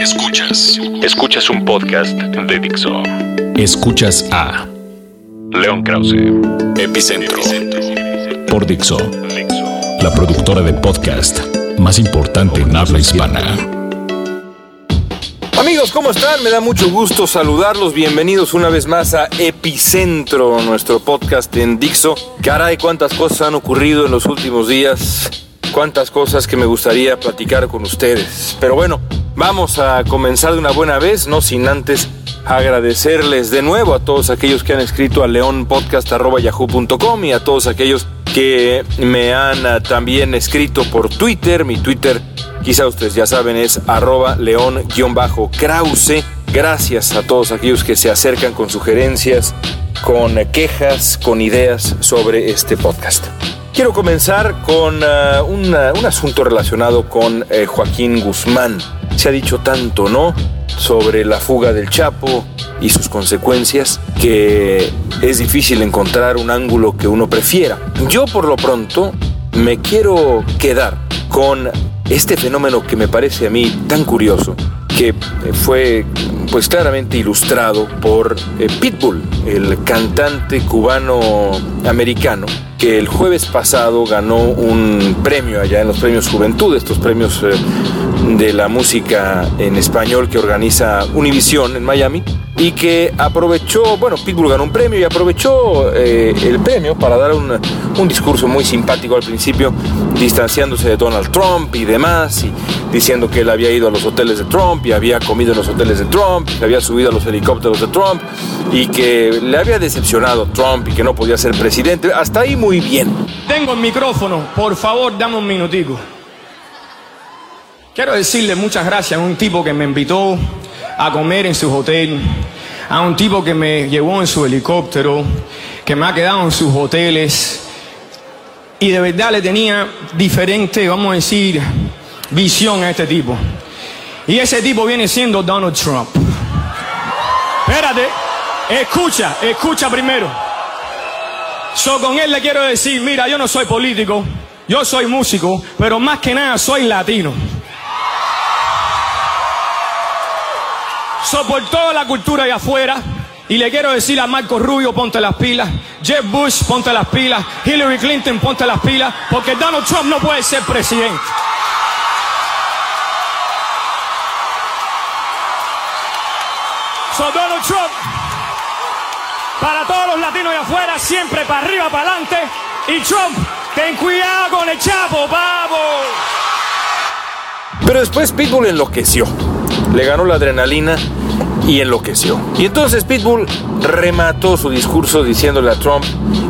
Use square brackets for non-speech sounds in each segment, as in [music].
Escuchas. Escuchas un podcast de Dixo. Escuchas a León Krause. Epicentro. Por Dixo. La productora de podcast más importante en habla hispana. Amigos, ¿cómo están? Me da mucho gusto saludarlos. Bienvenidos una vez más a Epicentro, nuestro podcast en Dixo. Caray, cuántas cosas han ocurrido en los últimos días. Cuántas cosas que me gustaría platicar con ustedes. Pero bueno, vamos a comenzar de una buena vez, no sin antes agradecerles de nuevo a todos aquellos que han escrito a leonpodcast.yahoo.com y a todos aquellos que me han ah, también escrito por Twitter. Mi Twitter, quizá ustedes ya saben, es arroba león-krause. Gracias a todos aquellos que se acercan con sugerencias, con quejas, con ideas sobre este podcast. Quiero comenzar con un, uh, un, asunto relacionado con eh, Joaquín Guzmán. Se ha dicho tanto, ¿no? Sobre la fuga del Chapo y sus consecuencias que es difícil encontrar un ángulo que uno prefiera. Yo por lo pronto me quiero quedar con este fenómeno que me parece a mí tan curioso, que fue pues claramente ilustrado por eh, Pitbull, el cantante cubano americano que el jueves pasado ganó un premio allá en los premios Juventud, estos premios eh, de la música en español que organiza Univision en Miami y que aprovechó, bueno, Pitbull ganó un premio y aprovechó eh, el premio para dar un, un, discurso muy simpático al principio, distanciándose de Donald Trump y demás, y diciendo que él había ido a los hoteles de Trump y había comido en los hoteles de Trump, que había subido a los helicópteros de Trump y que le había decepcionado Trump y que no podía ser presidente. Hasta ahí muy bien. Tengo el micrófono, por favor, dame un minutico. Quiero decirle muchas gracias a un tipo que me invitó a comer en su hotel, a un tipo que me llevó en su helicóptero, que me ha quedado en sus hoteles y de verdad le tenía diferente, vamos a decir, visión a este tipo. Y ese tipo viene siendo Donald Trump. Espérate, escucha, escucha primero. So, con él le quiero decir, mira, yo no soy político, yo soy músico, pero más que nada soy latino. So, por toda la cultura allá afuera, y le quiero decir a Marco Rubio, ponte las pilas, Jeb Bush, ponte las pilas, Hillary Clinton, ponte las pilas, porque Donald Trump no puede ser presidente. Donald Trump, para todos los latinos de afuera, siempre para arriba, para adelante. Y Trump, ten cuidado con el chapo, pavo. Pero después Pitbull enloqueció. Le ganó la adrenalina y enloqueció. Y entonces Pitbull remató su discurso diciéndole a Trump,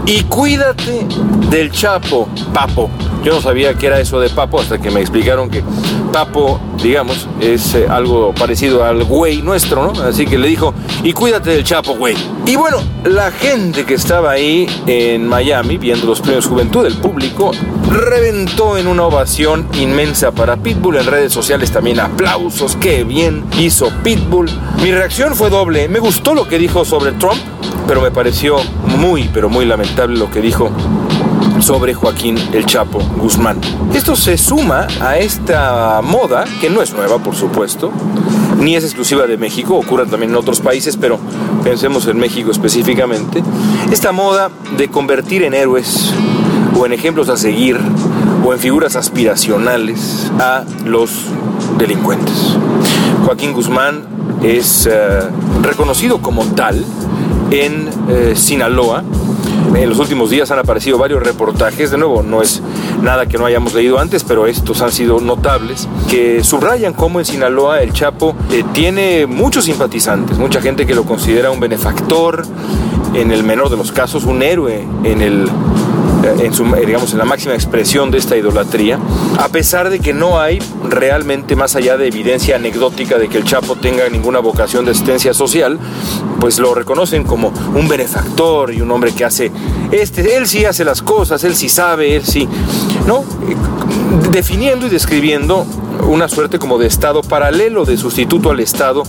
y cuídate del Chapo, papo. Yo no sabía qué era eso de papo hasta que me explicaron que papo, digamos, es eh, algo parecido al güey nuestro, ¿no? Así que le dijo, y cuídate del Chapo, güey. Y bueno, la gente que estaba ahí en Miami viendo los premios Juventud, el público, reventó en una ovación inmensa para Pitbull. En redes sociales también aplausos, qué bien hizo Pitbull. Mi reacción fue doble. Me gustó lo que dijo sobre Trump, pero me pareció muy, pero muy lamentable lo que dijo sobre Joaquín el Chapo Guzmán. Esto se suma a esta moda, que no es nueva por supuesto, ni es exclusiva de México, ocurre también en otros países, pero pensemos en México específicamente, esta moda de convertir en héroes o en ejemplos a seguir o en figuras aspiracionales a los delincuentes. Joaquín Guzmán es uh, reconocido como tal en uh, Sinaloa. En los últimos días han aparecido varios reportajes, de nuevo, no es nada que no hayamos leído antes, pero estos han sido notables, que subrayan cómo en Sinaloa el Chapo eh, tiene muchos simpatizantes, mucha gente que lo considera un benefactor, en el menor de los casos, un héroe en el en, su, digamos, en la máxima expresión de esta idolatría, a pesar de que no hay realmente más allá de evidencia anecdótica de que el Chapo tenga ninguna vocación de asistencia social, pues lo reconocen como un benefactor y un hombre que hace, este, él sí hace las cosas, él sí sabe, él sí, ¿no? Definiendo y describiendo una suerte como de Estado paralelo, de sustituto al Estado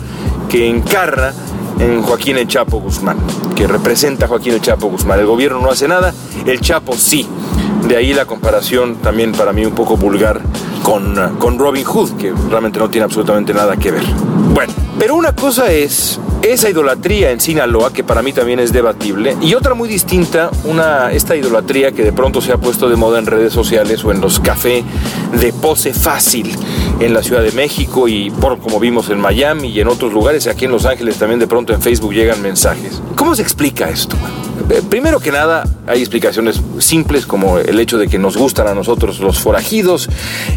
que encarna en Joaquín el Chapo Guzmán, que representa a Joaquín el Chapo Guzmán. El gobierno no hace nada, el Chapo sí. De ahí la comparación también para mí un poco vulgar con, con Robin Hood, que realmente no tiene absolutamente nada que ver. Bueno, pero una cosa es esa idolatría en Sinaloa, que para mí también es debatible, y otra muy distinta, una, esta idolatría que de pronto se ha puesto de moda en redes sociales o en los cafés de pose fácil en la Ciudad de México y por como vimos en Miami y en otros lugares, aquí en Los Ángeles también de pronto en Facebook llegan mensajes. ¿Cómo se explica esto? Eh, primero que nada, hay explicaciones simples como el hecho de que nos gustan a nosotros los forajidos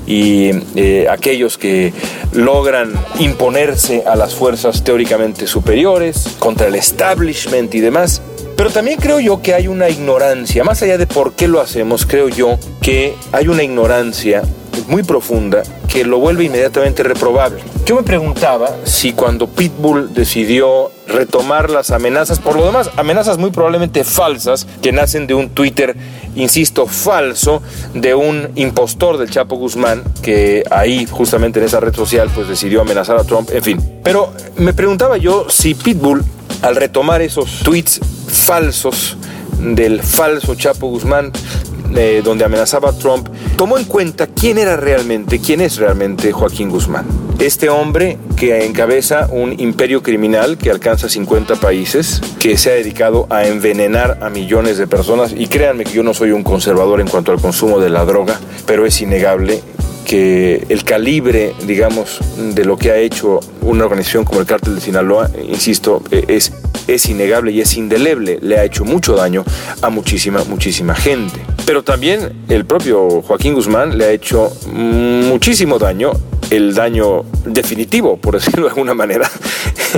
y eh, aquellos que logran imponerse a las fuerzas teóricamente superiores contra el establishment y demás. Pero también creo yo que hay una ignorancia, más allá de por qué lo hacemos, creo yo que hay una ignorancia muy profunda que lo vuelve inmediatamente reprobable. Yo me preguntaba si cuando Pitbull decidió retomar las amenazas, por lo demás, amenazas muy probablemente falsas, que nacen de un Twitter, insisto, falso, de un impostor del Chapo Guzmán, que ahí, justamente en esa red social, pues decidió amenazar a Trump, en fin. Pero me preguntaba yo si Pitbull, al retomar esos tweets falsos del falso Chapo Guzmán, donde amenazaba a Trump, tomó en cuenta quién era realmente, quién es realmente Joaquín Guzmán. Este hombre que encabeza un imperio criminal que alcanza 50 países, que se ha dedicado a envenenar a millones de personas, y créanme que yo no soy un conservador en cuanto al consumo de la droga, pero es innegable que el calibre, digamos, de lo que ha hecho una organización como el Cártel de Sinaloa, insisto, e, es, es innegable y es indeleble. Le ha hecho mucho daño a muchísima, muchísima gente. Pero también el propio Joaquín Guzmán le ha hecho muchísimo daño, el daño definitivo, por decirlo de alguna manera.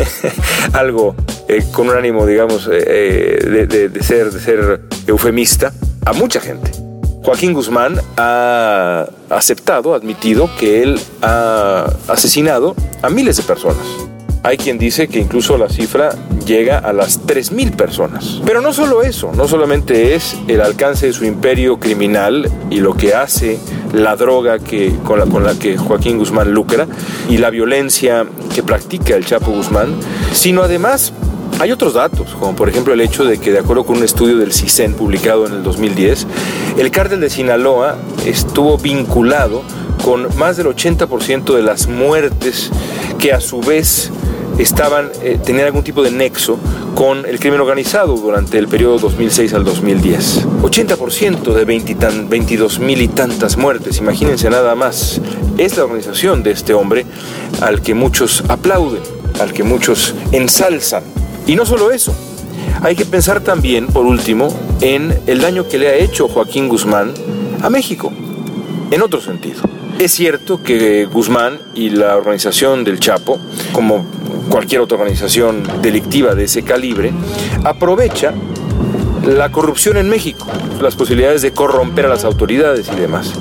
[laughs] Algo eh, con un ánimo, digamos, eh, eh, de, ser, de ser eufemista a mucha gente. Joaquín Guzmán ha aceptado, admitido que él ha asesinado a miles de personas. Hay quien dice que incluso la cifra llega a las 3.000 personas. Pero no solo eso, no solamente es el alcance de su imperio criminal y lo que hace la droga que, con, la, que Joaquín Guzmán lucra y la violencia que practica el Chapo Guzmán, sino además hay otros datos, como por ejemplo el hecho de que, de acuerdo con un estudio del CISEN publicado en el 2010, el cártel de Sinaloa estuvo vinculado con más del 80% de las muertes que a su vez estaban, eh, tenían algún tipo de nexo con el crimen organizado durante el periodo 2006 al 2010. 80% de 22 mil y tantas muertes, imagínense nada más. Es la organización de este hombre al que muchos aplauden, al que muchos ensalzan. Y no solo eso, hay que pensar también, por último, en el daño que le ha hecho Joaquín Guzmán a México, en otro sentido. Es cierto que Guzmán y la organización del Chapo, como cualquier otra organización delictiva de ese calibre, aprovecha la corrupción en México, las posibilidades de corromper a las autoridades y demás.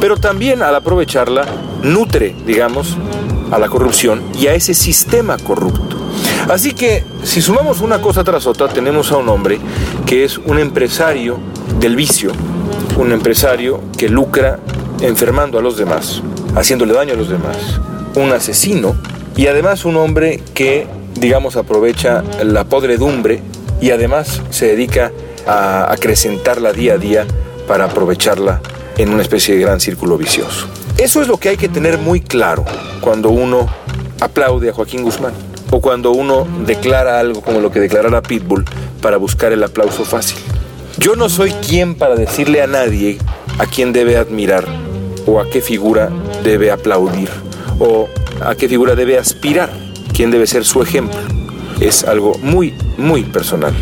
Pero también al aprovecharla, nutre, digamos, a la corrupción y a ese sistema corrupto. Así que si sumamos una cosa tras otra, tenemos a un hombre que es un empresario del vicio, un empresario que lucra enfermando a los demás, haciéndole daño a los demás, un asesino y además un hombre que, digamos, aprovecha la podredumbre y además se dedica a acrecentarla día a día para aprovecharla en una especie de gran círculo vicioso. Eso es lo que hay que tener muy claro cuando uno aplaude a Joaquín Guzmán o cuando uno declara algo como lo que declarara Pitbull para buscar el aplauso fácil. Yo no soy quien para decirle a nadie a quién debe admirar o a qué figura debe aplaudir o a qué figura debe aspirar, quién debe ser su ejemplo. Es algo muy, muy personal.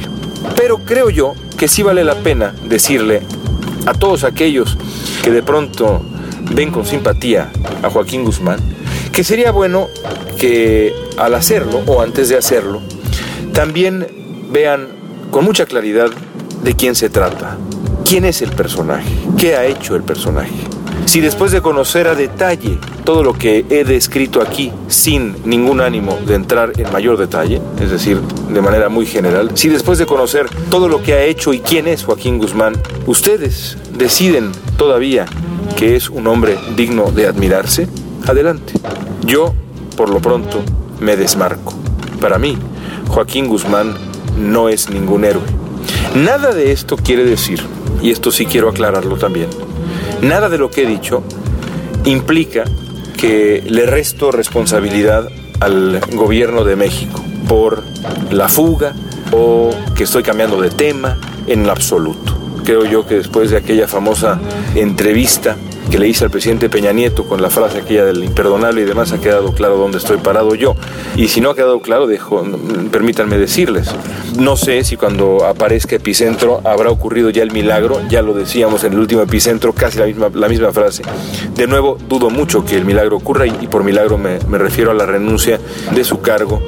Pero creo yo que sí vale la pena decirle a todos aquellos que de pronto ven con simpatía a Joaquín Guzmán, que sería bueno que al hacerlo o antes de hacerlo, también vean con mucha claridad de quién se trata, quién es el personaje, qué ha hecho el personaje. Si después de conocer a detalle todo lo que he descrito aquí, sin ningún ánimo de entrar en mayor detalle, es decir, de manera muy general, si después de conocer todo lo que ha hecho y quién es Joaquín Guzmán, ustedes deciden todavía que es un hombre digno de admirarse, adelante. Yo, por lo pronto, me desmarco. Para mí, Joaquín Guzmán no es ningún héroe. Nada de esto quiere decir, y esto sí quiero aclararlo también, nada de lo que he dicho implica que le resto responsabilidad al gobierno de México por la fuga o que estoy cambiando de tema en absoluto. Creo yo que después de aquella famosa entrevista que le hice al presidente Peña Nieto con la frase aquella del imperdonable y demás, ha quedado claro dónde estoy parado yo. Y si no ha quedado claro, dejo, permítanme decirles. No sé si cuando aparezca Epicentro habrá ocurrido ya el milagro, ya lo decíamos en el último Epicentro, casi la misma, la misma frase. De nuevo, dudo mucho que el milagro ocurra y, por milagro me, me refiero a la renuncia de su cargo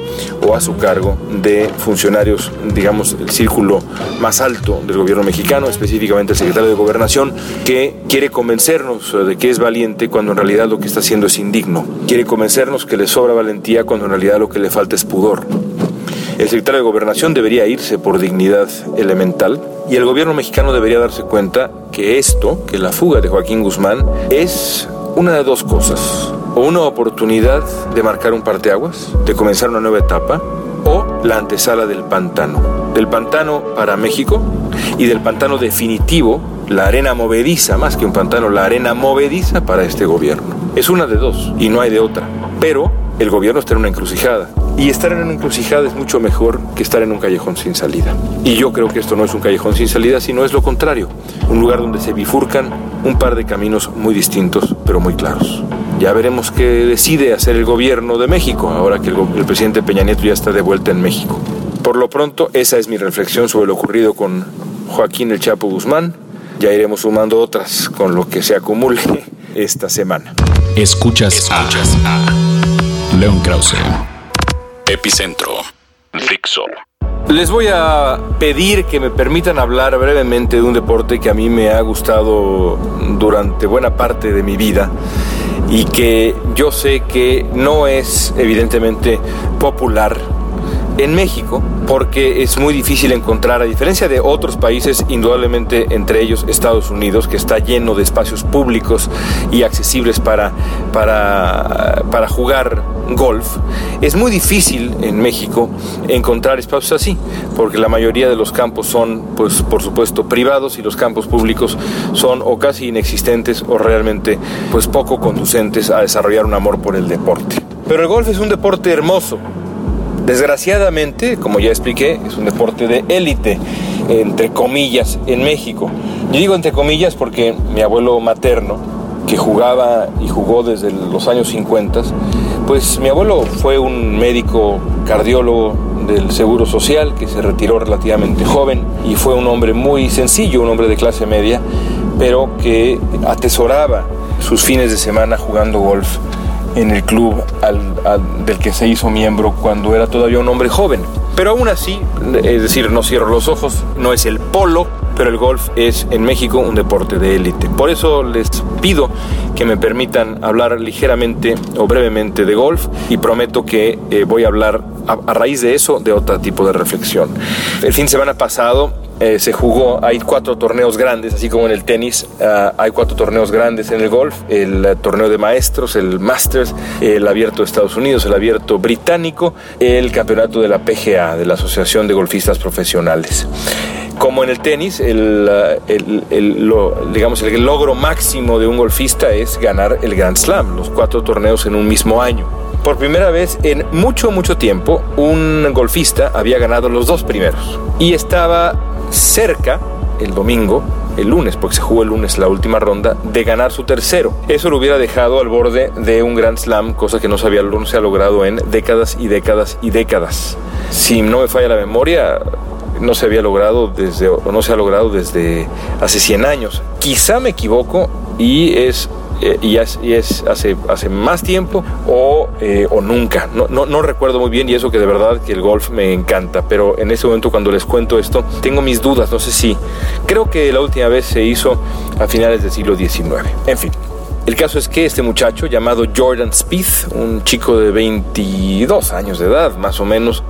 o a su cargo de funcionarios, digamos, el círculo más alto del gobierno mexicano, específicamente el secretario de Gobernación, que quiere convencernos de que es valiente cuando en realidad lo que está haciendo es indigno. Quiere convencernos que le sobra valentía cuando en realidad lo que le falta es pudor. El secretario de Gobernación debería irse por dignidad elemental y el gobierno mexicano debería darse cuenta que esto, que la fuga de Joaquín Guzmán, es una de dos cosas. O una oportunidad de marcar un parteaguas, de comenzar una nueva etapa, o la antesala del pantano. Del pantano para México y del pantano definitivo la arena movediza, más que un pantano, la arena movediza para este gobierno. Es una de dos y no hay de otra. Pero el gobierno está en una encrucijada. Y estar en una encrucijada es mucho mejor que estar en un callejón sin salida. Y yo creo que esto no es un callejón sin salida, sino es lo contrario. Un lugar donde se bifurcan un par de caminos muy distintos, pero muy claros. Ya veremos qué decide hacer el gobierno de México, ahora que el, presidente Peña Nieto ya está de vuelta en México. Por lo pronto, esa es mi reflexión sobre lo ocurrido con Joaquín El Chapo Guzmán ya iremos sumando otras con lo que se acumule [laughs] esta semana. Escuchas, Escuchas a, León Krause. Epicentro. Dixo. Les voy a pedir que me permitan hablar brevemente de un deporte que a mí me ha gustado durante buena parte de mi vida y que yo sé que no es evidentemente popular en México, porque es muy difícil encontrar, a diferencia de otros países, indudablemente entre ellos Estados Unidos, que está lleno de espacios públicos y accesibles para, para, para jugar golf, es muy difícil en México encontrar espacios así, porque la mayoría de los campos son, pues, por supuesto, privados y los campos públicos son o casi inexistentes o realmente, pues, poco conducentes a desarrollar un amor por el deporte. Pero el golf es un deporte hermoso, Desgraciadamente, como ya expliqué, es un deporte de élite, entre comillas, en México. Yo digo entre comillas porque mi abuelo materno, que jugaba y jugó desde los años 50, pues mi abuelo fue un médico cardiólogo del Seguro Social que se retiró relativamente joven y fue un hombre muy sencillo, un hombre de clase media, pero que atesoraba sus fines de semana jugando golf en el club del que se hizo miembro cuando era todavía un hombre joven. Pero aún así, es decir, no cierro los ojos, no es el polo, pero el golf es en México un deporte de élite. Por eso les pido que me permitan hablar ligeramente o brevemente de golf y prometo que eh, voy a hablar a, raíz de eso de otro tipo de reflexión. El fin de semana pasado eh, se jugó, hay cuatro torneos grandes, así como en el tenis, ah, hay cuatro torneos grandes en el golf, el eh, torneo de maestros, el Masters, el abierto de Estados Unidos, el abierto británico, el campeonato de la PGA, de la Asociación de Golfistas Profesionales. Como en el tenis, el, ah, digamos, el logro máximo de un golfista es ganar el Grand Slam, los cuatro torneos en un mismo año. Por primera vez en mucho, mucho tiempo, un golfista había ganado los dos primeros y estaba cerca el domingo, el lunes, porque se jugó el lunes la última ronda, de ganar su tercero. Eso lo hubiera dejado al borde de un Grand Slam, cosa que no se, había, se ha logrado en décadas y décadas y décadas. Si no me falla la memoria, no se había logrado desde, no se ha logrado desde hace 100 años. Quizá me equivoco y es eh, y es, y es hace, hace más tiempo o, eh, o nunca. No, no, no, recuerdo muy bien y eso que de verdad que el golf me encanta, pero en ese momento cuando les cuento esto tengo mis dudas, no sé si. Creo que la última vez se hizo a finales del siglo XIX. En fin. El caso es que este muchacho llamado Jordan Spieth, un chico de 22 años de edad más o menos,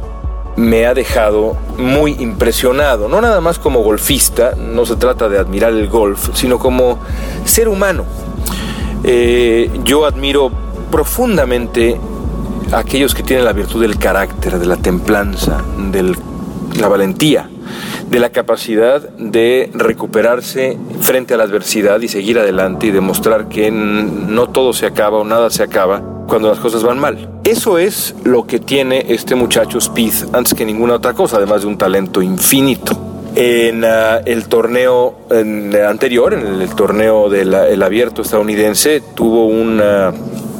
me ha dejado muy impresionado, no nada más como golfista, no se trata de admirar el golf, sino como ser humano. Eh, yo admiro profundamente a aquellos que tienen la virtud del carácter, de la templanza, de la valentía. de la capacidad de recuperarse frente a la adversidad y seguir adelante y demostrar que no todo se acaba o nada se acaba cuando las cosas van mal. Eso es lo que tiene este muchacho Speed antes que ninguna otra cosa, además de un talento infinito. En ah, el torneo anterior, en el, torneo del abierto estadounidense, tuvo una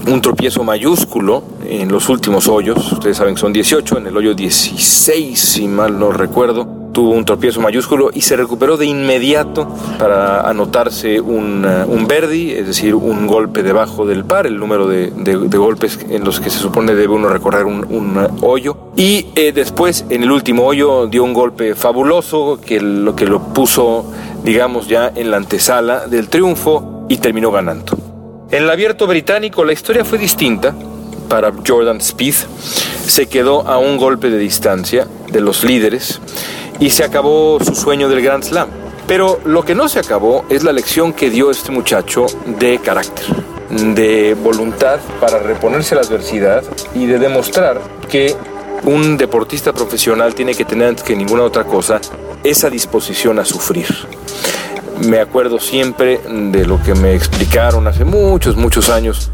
un tropiezo mayúsculo en los últimos hoyos, ustedes saben que son 18, en el hoyo 16, si mal no recuerdo, tuvo un tropiezo mayúsculo y se recuperó de inmediato para anotarse un, uh, un birdie, es decir, un golpe debajo del par, el número de, golpes en los que se supone debe uno recorrer un, uh, hoyo. Y eh, después, en el último hoyo, dio un golpe fabuloso que lo que lo puso, digamos, ya en la antesala del triunfo y terminó ganando. En el abierto británico la historia fue distinta para Jordan Speed. Se quedó a un golpe de distancia de los líderes y se acabó su sueño del Grand Slam. Pero lo que no se acabó es la lección que dio este muchacho de carácter, de voluntad para reponerse a la adversidad y de demostrar que un deportista profesional tiene que tener antes que ninguna otra cosa esa disposición a sufrir me acuerdo siempre de lo que me explicaron hace muchos, muchos años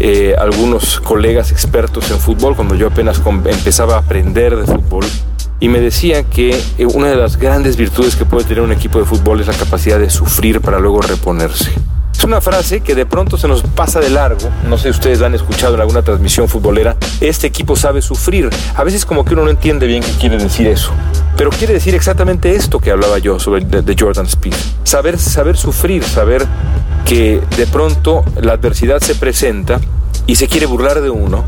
eh, algunos colegas expertos en fútbol cuando yo apenas empezaba a aprender de fútbol y me decían que eh, una de las grandes virtudes que puede tener un equipo de fútbol es la capacidad de sufrir para luego reponerse. Es una frase que de pronto se nos pasa de largo, no sé si ustedes la han escuchado en alguna transmisión futbolera, este equipo sabe sufrir. A veces como que uno no entiende bien qué quiere decir eso, pero quiere decir exactamente esto que hablaba yo sobre de, Jordan Speed. Saber, saber sufrir, saber que de pronto la adversidad se presenta y se quiere burlar de uno,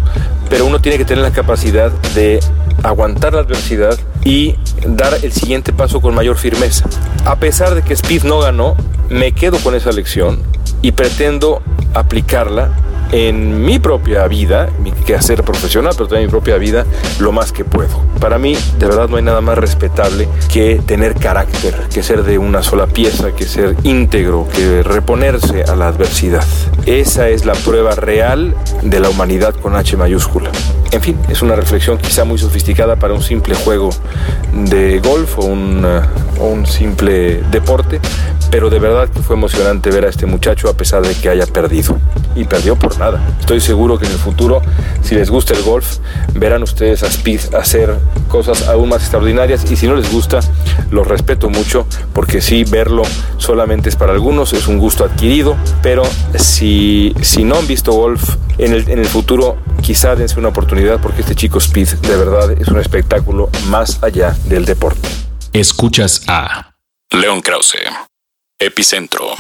pero uno tiene que tener la capacidad de aguantar la adversidad y dar el siguiente paso con mayor firmeza. A pesar de que Speed no ganó, me quedo con esa lección y pretendo aplicarla en mi propia vida, mi quehacer profesional, pero también en mi propia vida, lo más que puedo. Para mí, de verdad, no hay nada más respetable que tener carácter, que ser de una sola pieza, que ser íntegro, que reponerse a la adversidad. Esa es la prueba real de la humanidad con H mayúscula. En fin, es una reflexión quizá muy sofisticada para un simple juego de golf o un, uh, o un simple deporte, pero de verdad que fue emocionante ver a este muchacho a pesar de que haya perdido. Y perdió por nada. Estoy seguro que en el futuro, si les gusta el golf, verán ustedes a Speed hacer cosas aún más extraordinarias y si no les gusta, los respeto mucho porque sí, verlo solamente es para algunos, es un gusto adquirido, pero si, si no han visto golf en el, en el futuro, quizá dense una oportunidad porque este chico Speed de verdad es un espectáculo más allá del deporte. Escuchas a León Krause. Epicentro.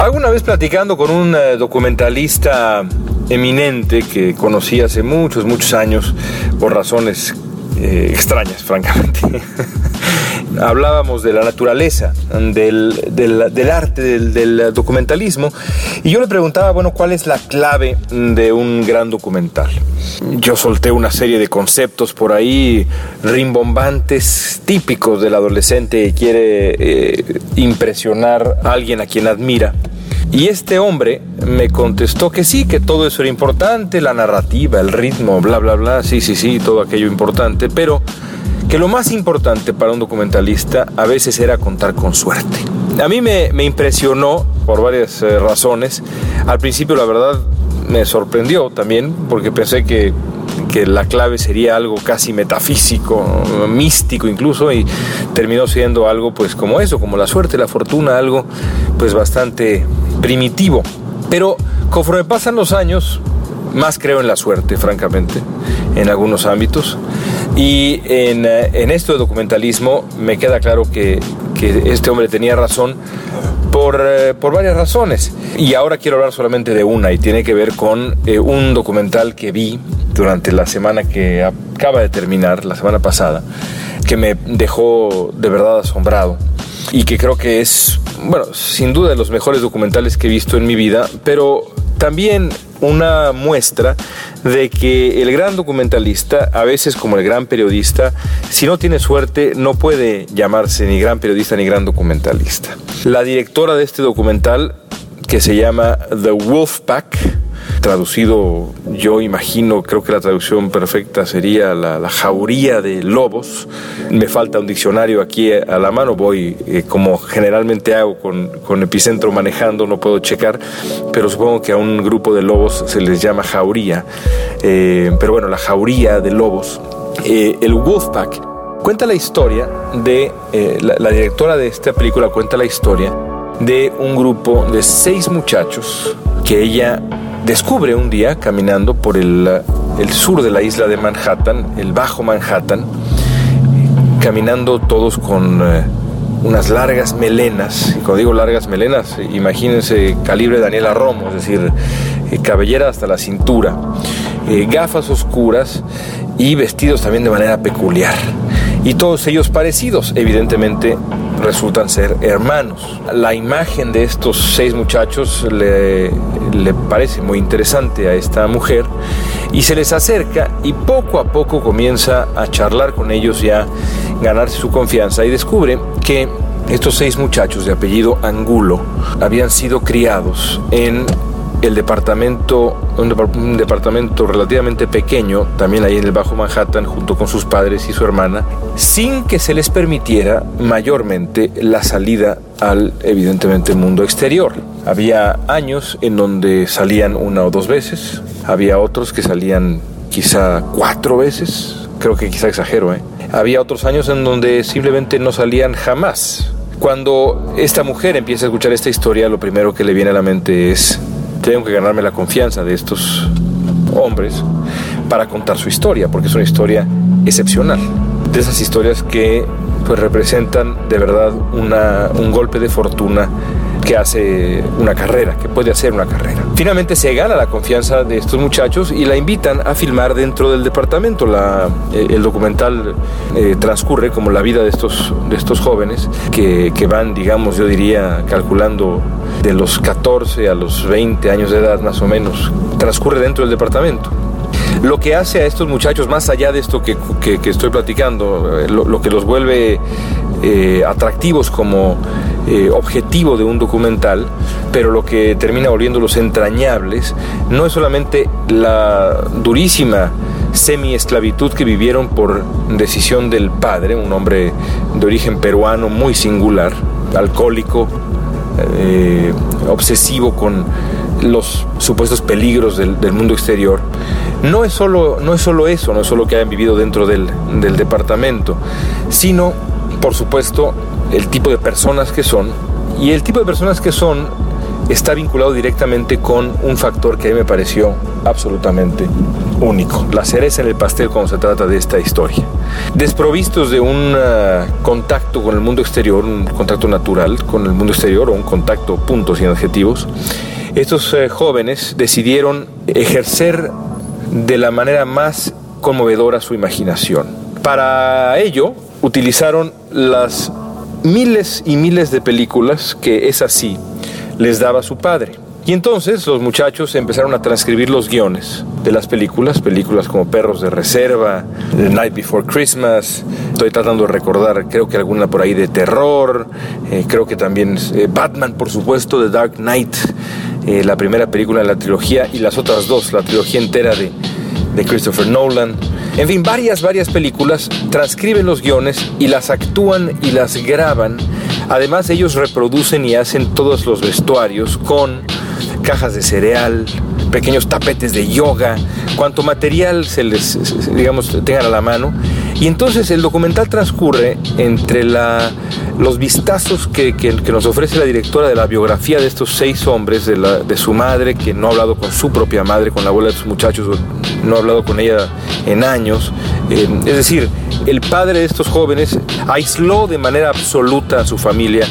Alguna vez platicando con un eh, documentalista eminente que conocí hace muchos, muchos años, por razones eh, extrañas, [laughs] francamente. Hablábamos de la naturaleza, del, del, arte, del, del, documentalismo, y yo le preguntaba, bueno, ¿cuál es la clave de un gran documental? Yo solté una serie de conceptos por ahí rimbombantes, típicos del adolescente que quiere eh, impresionar a alguien a quien admira. Y este hombre me contestó que sí, que todo eso era importante, la narrativa, el ritmo, bla, bla, bla, sí, sí, sí, todo aquello importante, pero que lo más importante para un documentalista a veces era contar con suerte. A mí me, impresionó por varias eh, razones. Al principio, la verdad, me sorprendió también, porque pensé que, que la clave sería algo casi metafísico, místico incluso, y terminó siendo algo pues como eso, como la suerte, la fortuna, algo pues bastante primitivo. Pero conforme pasan los años, más creo en la suerte, francamente, en algunos ámbitos. Y en, eh, en esto de documentalismo me queda claro que, que este hombre tenía razón por, eh, por, varias razones. Y ahora quiero hablar solamente de una y tiene que ver con eh, un documental que vi durante la semana que acaba de terminar, la semana pasada, que me dejó de verdad asombrado y que creo que es, bueno, sin duda de los mejores documentales que he visto en mi vida, pero también una muestra de que el gran documentalista, a veces como el gran periodista, si no tiene suerte, no puede llamarse ni gran periodista ni gran documentalista. La directora de este documental, que se llama The Wolf Pack, traducido yo imagino, creo que la traducción perfecta sería la, jauría de lobos. Me falta un diccionario aquí a la mano, voy eh, como generalmente hago con, con Epicentro manejando, no puedo checar, pero supongo que a un grupo de lobos se les llama jauría. Eh, pero bueno, la jauría de lobos. Eh, el Wolfpack cuenta la historia de, la directora de esta película cuenta la historia de un grupo de seis muchachos que ella descubre un día caminando por el, sur de la isla de Manhattan, el Bajo Manhattan, caminando todos con eh, unas largas melenas. Y cuando digo largas melenas, imagínense calibre Daniela Romo, es decir, eh, cabellera hasta la cintura, eh, gafas oscuras y vestidos también de manera peculiar. Y todos ellos parecidos, evidentemente resultan ser hermanos. La imagen de estos seis muchachos le, le parece muy interesante a esta mujer y se les acerca y poco a poco comienza a charlar con ellos y a ganarse su confianza y descubre que estos seis muchachos de apellido Angulo habían sido criados en el departamento, un, departamento relativamente pequeño, también ahí en el Bajo Manhattan, junto con sus padres y su hermana, sin que se les permitiera mayormente la salida al, evidentemente, mundo exterior. Había años en donde salían una o dos veces, había otros que salían quizá cuatro veces, creo que quizá exagero, ¿eh? Había otros años en donde simplemente no salían jamás. Cuando esta mujer empieza a escuchar esta historia, lo primero que le viene a la mente es tengo que ganarme la confianza de estos hombres para contar su historia, porque es una historia excepcional. De esas historias que pues representan de verdad una, un golpe de fortuna que hace una carrera, que puede hacer una carrera. Finalmente se gana la confianza de estos muchachos y la invitan a filmar dentro del departamento. La, eh, el documental eh, transcurre como la vida de estos, de estos jóvenes que, que van, digamos, yo diría, calculando de los 14 a los 20 años de edad más o menos, transcurre dentro del departamento. Lo que hace a estos muchachos, más allá de esto que, que, estoy platicando, eh, lo, que los vuelve eh, atractivos como eh, objetivo de un documental, pero lo que termina volviéndolos entrañables, no es solamente la durísima semi-esclavitud que vivieron por decisión del padre, un hombre de origen peruano muy singular, alcohólico, eh, obsesivo con los supuestos peligros del, mundo exterior, no es, solo, no es solo eso, no es solo que hayan vivido dentro del, del departamento, sino, por supuesto, el tipo de personas que son. Y el tipo de personas que son está vinculado directamente con un factor que a mí me pareció absolutamente único, la cereza en el pastel cuando se trata de esta historia. Desprovistos de un uh, contacto con el mundo exterior, un contacto natural con el mundo exterior o un contacto puntos y adjetivos, estos uh, jóvenes decidieron ejercer de la manera más conmovedora su imaginación. Para ello utilizaron las miles y miles de películas que es así les daba su padre. Y entonces los muchachos empezaron a transcribir los guiones de las películas, películas como Perros de Reserva, The Night Before Christmas, estoy tratando de recordar, creo que alguna por ahí de terror, eh, creo que también eh, Batman, por supuesto, The Dark Knight, eh, la primera película de la trilogía y las otras dos, la trilogía entera de, Christopher Nolan. En fin, varias, varias películas transcriben los guiones y las actúan y las graban Además ellos reproducen y hacen todos los vestuarios con cajas de cereal, pequeños tapetes de yoga, cuanto material se les, digamos, tengan a la mano. Y entonces el documental transcurre entre la, los vistazos que, que, nos ofrece la directora de la biografía de estos seis hombres, de, la, de su madre, que no ha hablado con su propia madre, con la abuela de sus muchachos, no ha hablado con ella en años. Eh, es decir, el padre de estos jóvenes aisló de manera absoluta a su familia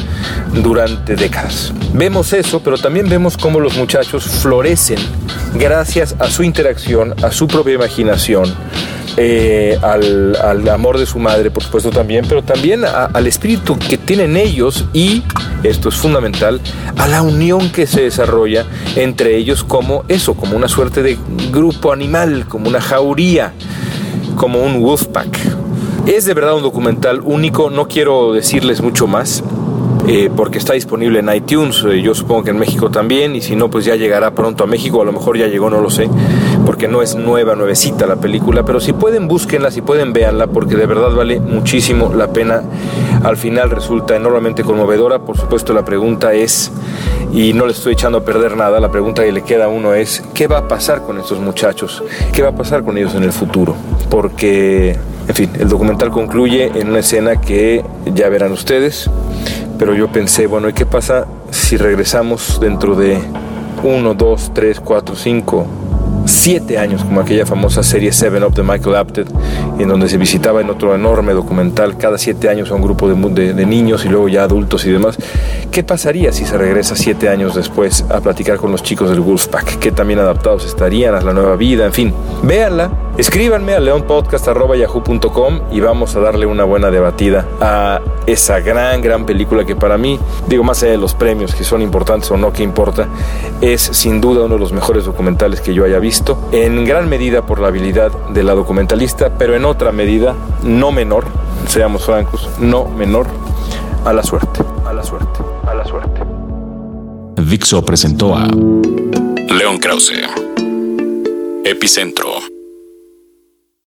durante décadas. Vemos eso, pero también vemos cómo los muchachos florecen gracias a su interacción, a su propia imaginación, eh, al, amor de su madre, por supuesto también, pero también al espíritu que tienen ellos y, esto es fundamental, a la unión que se desarrolla entre ellos como eso, como una suerte de grupo animal, como una jauría, como un wolfpack. Es de verdad un documental único, no quiero decirles mucho más. eh, porque está disponible en iTunes, eh, yo supongo que en México también, y si no, pues ya llegará pronto a México, a lo mejor ya llegó, no lo sé, porque no es nueva, nuevecita la película, pero si pueden, búsquenla, si pueden, véanla, porque de verdad vale muchísimo la pena. Al final resulta enormemente conmovedora, por supuesto la pregunta es, y no le estoy echando a perder nada, la pregunta que le queda a uno es, ¿qué va a pasar con estos muchachos? ¿Qué va a pasar con ellos en el futuro? Porque, en fin, el documental concluye en una escena que ya verán ustedes, pero yo pensé, bueno, ¿y qué pasa si regresamos dentro de uno, dos, tres, cuatro, cinco, siete años, como aquella famosa serie Seven Up de Michael Apted, en donde se visitaba en otro enorme documental cada siete años a un grupo de, de, niños y luego ya adultos y demás. ¿Qué pasaría si se regresa siete años después a platicar con los chicos del Wolfpack? ¿Qué también adaptados estarían a la nueva vida? En fin, véanla, escríbanme a leonpodcast.yahoo.com y vamos a darle una buena debatida a esa gran, gran película que para mí, digo más allá de los premios que son importantes o no, que importa, es sin duda uno de los mejores documentales que yo haya visto, en gran medida por la habilidad de la documentalista, pero en otra medida, no menor, seamos francos, no menor, a la suerte, a la suerte, a la suerte. Dixo presentó a León Krause, Epicentro